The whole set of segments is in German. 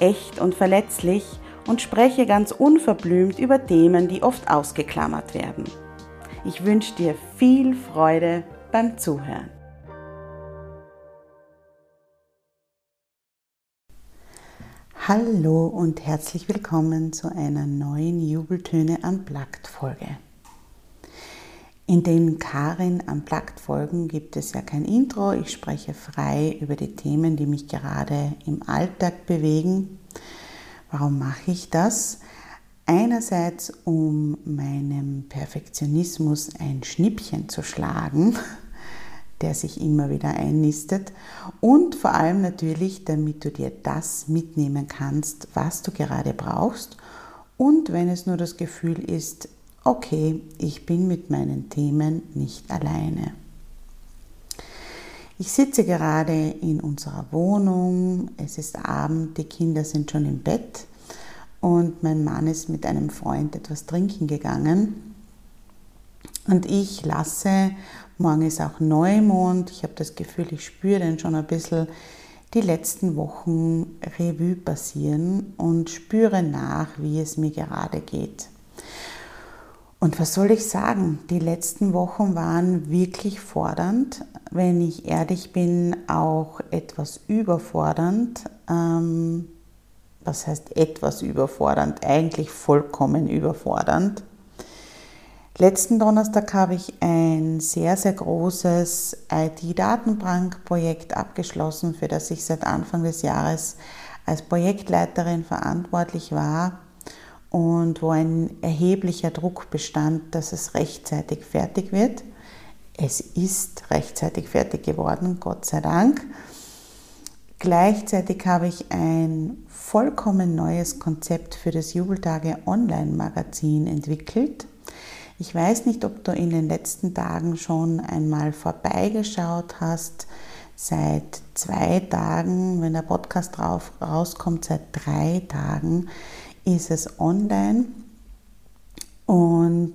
echt und verletzlich und spreche ganz unverblümt über Themen, die oft ausgeklammert werden. Ich wünsche dir viel Freude beim Zuhören. Hallo und herzlich willkommen zu einer neuen Jubeltöne Unplugged Folge. In den Karin Unplugged Folgen gibt es ja kein Intro. Ich spreche frei über die Themen, die mich gerade im Alltag bewegen. Warum mache ich das? Einerseits, um meinem Perfektionismus ein Schnippchen zu schlagen, der sich immer wieder einnistet. Und vor allem natürlich, damit du dir das mitnehmen kannst, was du gerade brauchst. Und wenn es nur das Gefühl ist, okay, ich bin mit meinen Themen nicht alleine. Ich sitze gerade in unserer Wohnung, es ist Abend, die Kinder sind schon im Bett und mein Mann ist mit einem Freund etwas trinken gegangen. Und ich lasse, morgen ist auch Neumond, ich habe das Gefühl, ich spüre den schon ein bisschen die letzten Wochen Revue passieren und spüre nach, wie es mir gerade geht. Und was soll ich sagen? Die letzten Wochen waren wirklich fordernd, wenn ich ehrlich bin, auch etwas überfordernd. Ähm, was heißt etwas überfordernd? Eigentlich vollkommen überfordernd. Letzten Donnerstag habe ich ein sehr, sehr großes IT-Datenbankprojekt abgeschlossen, für das ich seit Anfang des Jahres als Projektleiterin verantwortlich war und wo ein erheblicher Druck bestand, dass es rechtzeitig fertig wird. Es ist rechtzeitig fertig geworden, Gott sei Dank. Gleichzeitig habe ich ein vollkommen neues Konzept für das Jubeltage Online-Magazin entwickelt. Ich weiß nicht, ob du in den letzten Tagen schon einmal vorbeigeschaut hast. Seit zwei Tagen, wenn der Podcast drauf, rauskommt, seit drei Tagen ist es online und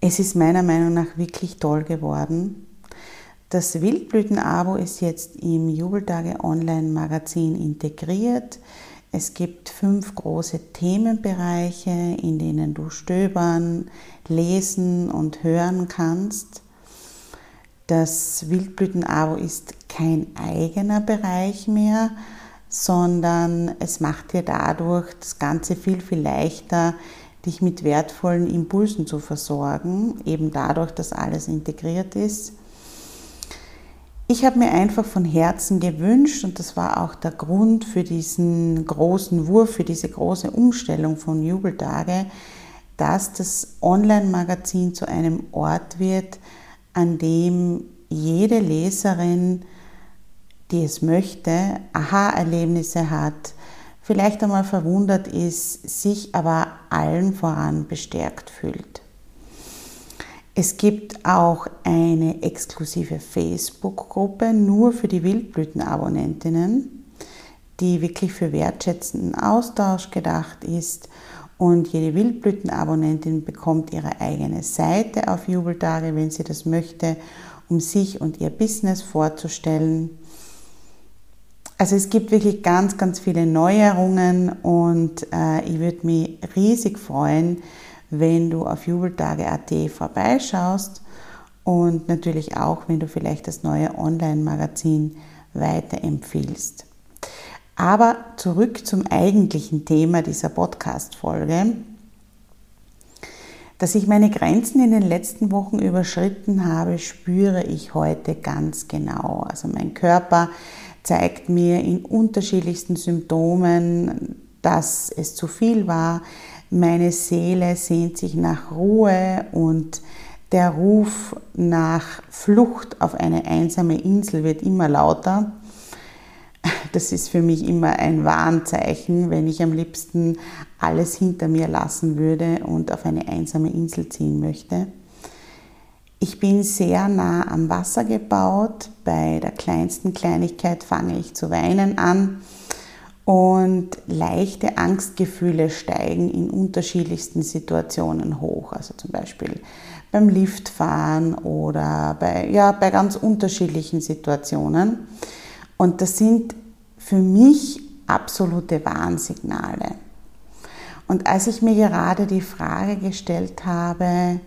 es ist meiner Meinung nach wirklich toll geworden. Das Wildblüten-Abo ist jetzt im Jubeltage Online-Magazin integriert. Es gibt fünf große Themenbereiche, in denen du stöbern, lesen und hören kannst. Das Wildblüten-Abo ist kein eigener Bereich mehr, sondern es macht dir dadurch das Ganze viel, viel leichter, dich mit wertvollen Impulsen zu versorgen, eben dadurch, dass alles integriert ist. Ich habe mir einfach von Herzen gewünscht, und das war auch der Grund für diesen großen Wurf, für diese große Umstellung von Jubeltage, dass das Online-Magazin zu einem Ort wird, an dem jede Leserin die es möchte, Aha-Erlebnisse hat, vielleicht einmal verwundert ist, sich aber allen voran bestärkt fühlt. Es gibt auch eine exklusive Facebook-Gruppe nur für die Wildblüten-Abonnentinnen, die wirklich für wertschätzenden Austausch gedacht ist. Und jede Wildblüten-Abonnentin bekommt ihre eigene Seite auf Jubeltage, wenn sie das möchte, um sich und ihr Business vorzustellen. Also es gibt wirklich ganz, ganz viele Neuerungen und äh, ich würde mich riesig freuen, wenn du auf jubeltage.at vorbeischaust und natürlich auch, wenn du vielleicht das neue Online-Magazin weiterempfiehlst. Aber zurück zum eigentlichen Thema dieser Podcast-Folge. Dass ich meine Grenzen in den letzten Wochen überschritten habe, spüre ich heute ganz genau. Also mein Körper zeigt mir in unterschiedlichsten Symptomen, dass es zu viel war. Meine Seele sehnt sich nach Ruhe und der Ruf nach Flucht auf eine einsame Insel wird immer lauter. Das ist für mich immer ein Warnzeichen, wenn ich am liebsten alles hinter mir lassen würde und auf eine einsame Insel ziehen möchte. Ich bin sehr nah am Wasser gebaut. Bei der kleinsten Kleinigkeit fange ich zu weinen an. Und leichte Angstgefühle steigen in unterschiedlichsten Situationen hoch. Also zum Beispiel beim Liftfahren oder bei, ja, bei ganz unterschiedlichen Situationen. Und das sind für mich absolute Warnsignale. Und als ich mir gerade die Frage gestellt habe,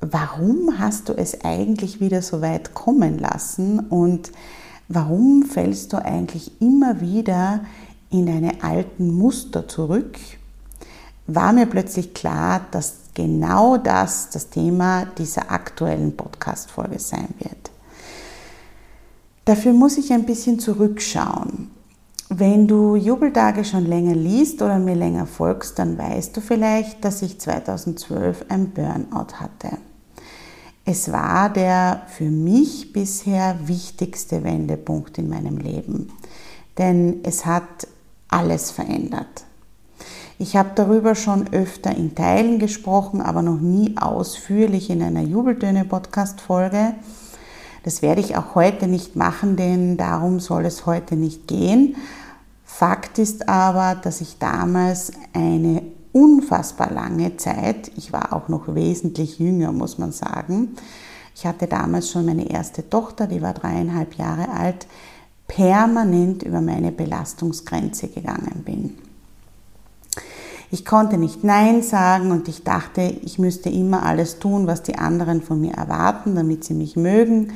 warum hast du es eigentlich wieder so weit kommen lassen und warum fällst du eigentlich immer wieder in deine alten Muster zurück, war mir plötzlich klar, dass genau das das Thema dieser aktuellen Podcast-Folge sein wird. Dafür muss ich ein bisschen zurückschauen. Wenn du Jubeltage schon länger liest oder mir länger folgst, dann weißt du vielleicht, dass ich 2012 ein Burnout hatte. Es war der für mich bisher wichtigste Wendepunkt in meinem Leben, denn es hat alles verändert. Ich habe darüber schon öfter in Teilen gesprochen, aber noch nie ausführlich in einer Jubeltöne-Podcast-Folge. Das werde ich auch heute nicht machen, denn darum soll es heute nicht gehen. Fakt ist aber, dass ich damals eine unfassbar lange Zeit, ich war auch noch wesentlich jünger, muss man sagen, ich hatte damals schon meine erste Tochter, die war dreieinhalb Jahre alt, permanent über meine Belastungsgrenze gegangen bin. Ich konnte nicht Nein sagen und ich dachte, ich müsste immer alles tun, was die anderen von mir erwarten, damit sie mich mögen.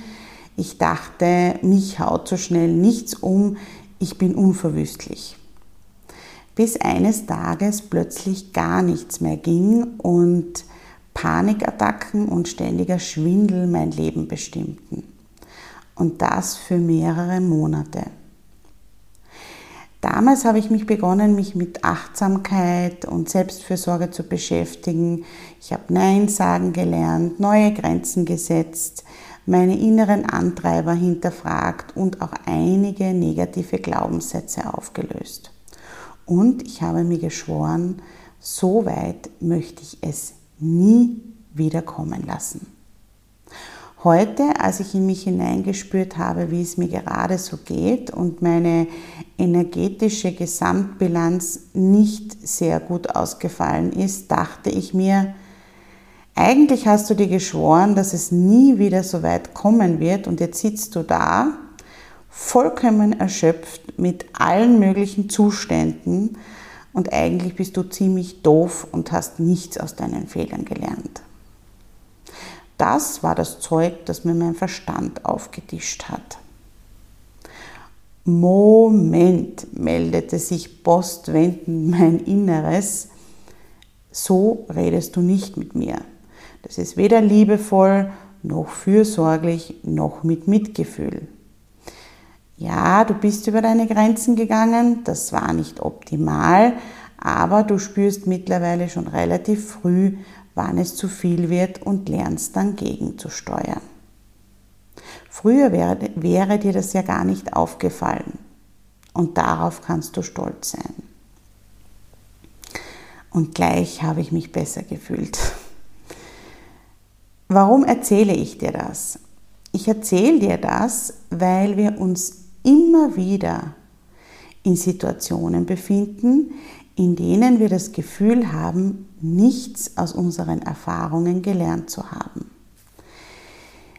Ich dachte, mich haut so schnell nichts um, ich bin unverwüstlich bis eines Tages plötzlich gar nichts mehr ging und Panikattacken und ständiger Schwindel mein Leben bestimmten. Und das für mehrere Monate. Damals habe ich mich begonnen, mich mit Achtsamkeit und Selbstfürsorge zu beschäftigen. Ich habe Nein sagen gelernt, neue Grenzen gesetzt, meine inneren Antreiber hinterfragt und auch einige negative Glaubenssätze aufgelöst. Und ich habe mir geschworen, so weit möchte ich es nie wieder kommen lassen. Heute, als ich in mich hineingespürt habe, wie es mir gerade so geht und meine energetische Gesamtbilanz nicht sehr gut ausgefallen ist, dachte ich mir, eigentlich hast du dir geschworen, dass es nie wieder so weit kommen wird und jetzt sitzt du da vollkommen erschöpft mit allen möglichen Zuständen und eigentlich bist du ziemlich doof und hast nichts aus deinen Fehlern gelernt. Das war das Zeug, das mir mein Verstand aufgetischt hat. Moment, meldete sich postwendend mein Inneres, so redest du nicht mit mir. Das ist weder liebevoll, noch fürsorglich, noch mit Mitgefühl. Ja, du bist über deine Grenzen gegangen, das war nicht optimal, aber du spürst mittlerweile schon relativ früh, wann es zu viel wird und lernst dann gegenzusteuern. Früher wäre, wäre dir das ja gar nicht aufgefallen und darauf kannst du stolz sein. Und gleich habe ich mich besser gefühlt. Warum erzähle ich dir das? Ich erzähle dir das, weil wir uns immer wieder in Situationen befinden, in denen wir das Gefühl haben, nichts aus unseren Erfahrungen gelernt zu haben.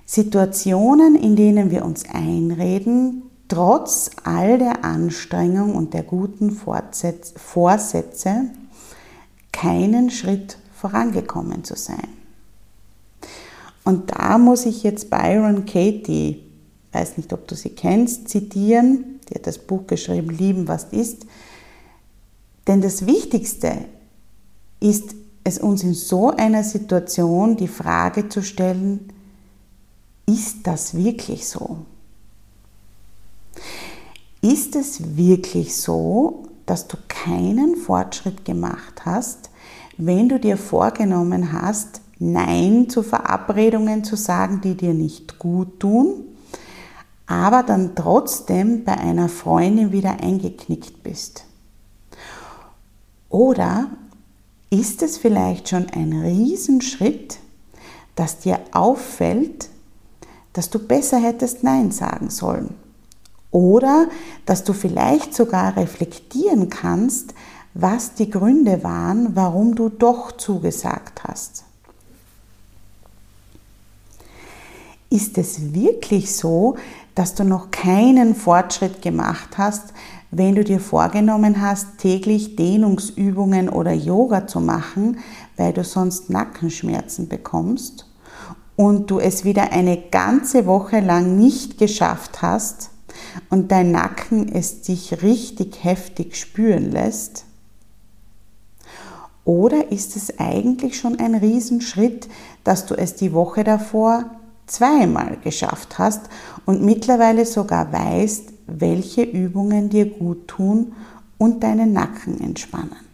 Situationen, in denen wir uns einreden, trotz all der Anstrengung und der guten Vorsätze keinen Schritt vorangekommen zu sein. Und da muss ich jetzt Byron Katie weiß nicht, ob du sie kennst, zitieren. Die hat das Buch geschrieben, Lieben, was ist. Denn das Wichtigste ist es uns in so einer Situation die Frage zu stellen, ist das wirklich so? Ist es wirklich so, dass du keinen Fortschritt gemacht hast, wenn du dir vorgenommen hast, Nein zu Verabredungen zu sagen, die dir nicht gut tun, aber dann trotzdem bei einer Freundin wieder eingeknickt bist? Oder ist es vielleicht schon ein Riesenschritt, dass dir auffällt, dass du besser hättest Nein sagen sollen? Oder dass du vielleicht sogar reflektieren kannst, was die Gründe waren, warum du doch zugesagt hast. Ist es wirklich so, dass du noch keinen Fortschritt gemacht hast, wenn du dir vorgenommen hast, täglich Dehnungsübungen oder Yoga zu machen, weil du sonst Nackenschmerzen bekommst und du es wieder eine ganze Woche lang nicht geschafft hast, und dein Nacken es dich richtig heftig spüren lässt? Oder ist es eigentlich schon ein Riesenschritt, dass du es die Woche davor zweimal geschafft hast und mittlerweile sogar weißt, welche Übungen dir gut tun und deinen Nacken entspannen?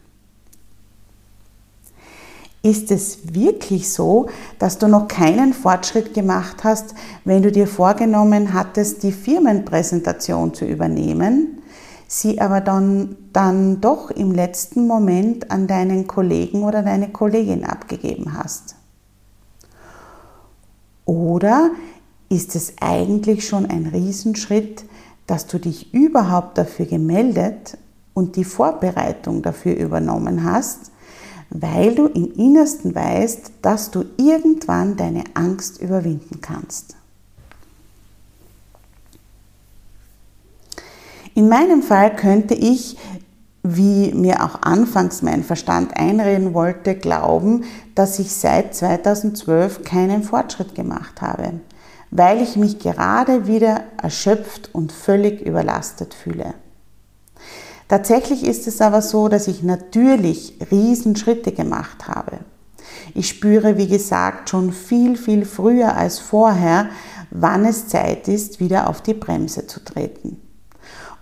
Ist es wirklich so, dass du noch keinen Fortschritt gemacht hast, wenn du dir vorgenommen hattest, die Firmenpräsentation zu übernehmen, sie aber dann, dann doch im letzten Moment an deinen Kollegen oder deine Kollegin abgegeben hast? Oder ist es eigentlich schon ein Riesenschritt, dass du dich überhaupt dafür gemeldet und die Vorbereitung dafür übernommen hast, weil du im Innersten weißt, dass du irgendwann deine Angst überwinden kannst. In meinem Fall könnte ich, wie mir auch anfangs mein Verstand einreden wollte, glauben, dass ich seit 2012 keinen Fortschritt gemacht habe, weil ich mich gerade wieder erschöpft und völlig überlastet fühle. Tatsächlich ist es aber so, dass ich natürlich Riesenschritte gemacht habe. Ich spüre, wie gesagt, schon viel, viel früher als vorher, wann es Zeit ist, wieder auf die Bremse zu treten.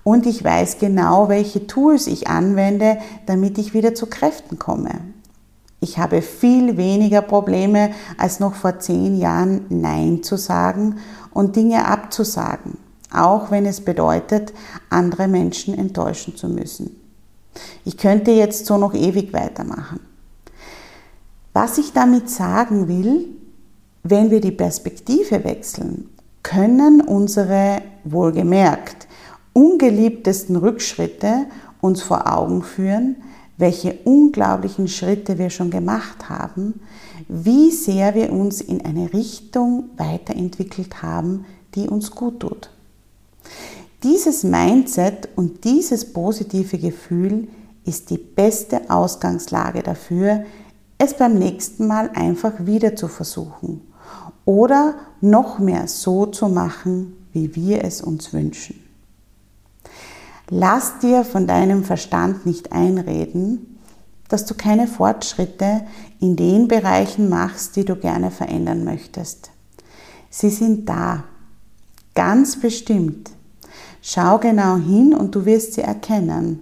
Und ich weiß genau, welche Tools ich anwende, damit ich wieder zu Kräften komme. Ich habe viel weniger Probleme als noch vor zehn Jahren Nein zu sagen und Dinge abzusagen auch wenn es bedeutet, andere Menschen enttäuschen zu müssen. Ich könnte jetzt so noch ewig weitermachen. Was ich damit sagen will, wenn wir die Perspektive wechseln, können unsere wohlgemerkt ungeliebtesten Rückschritte uns vor Augen führen, welche unglaublichen Schritte wir schon gemacht haben, wie sehr wir uns in eine Richtung weiterentwickelt haben, die uns gut tut. Dieses Mindset und dieses positive Gefühl ist die beste Ausgangslage dafür, es beim nächsten Mal einfach wieder zu versuchen oder noch mehr so zu machen, wie wir es uns wünschen. Lass dir von deinem Verstand nicht einreden, dass du keine Fortschritte in den Bereichen machst, die du gerne verändern möchtest. Sie sind da, ganz bestimmt. Schau genau hin und du wirst sie erkennen,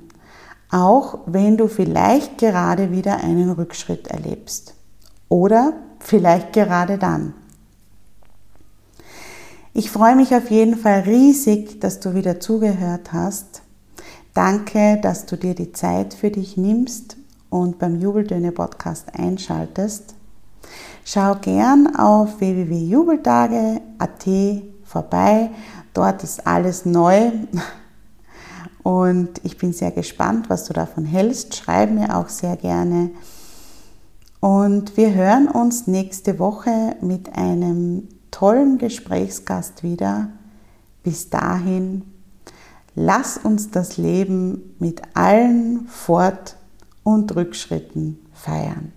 auch wenn du vielleicht gerade wieder einen Rückschritt erlebst oder vielleicht gerade dann. Ich freue mich auf jeden Fall riesig, dass du wieder zugehört hast. Danke, dass du dir die Zeit für dich nimmst und beim Jubeltöne Podcast einschaltest. Schau gern auf www.jubeltage.at vorbei Dort ist alles neu und ich bin sehr gespannt, was du davon hältst. Schreib mir auch sehr gerne. Und wir hören uns nächste Woche mit einem tollen Gesprächsgast wieder. Bis dahin, lass uns das Leben mit allen Fort- und Rückschritten feiern.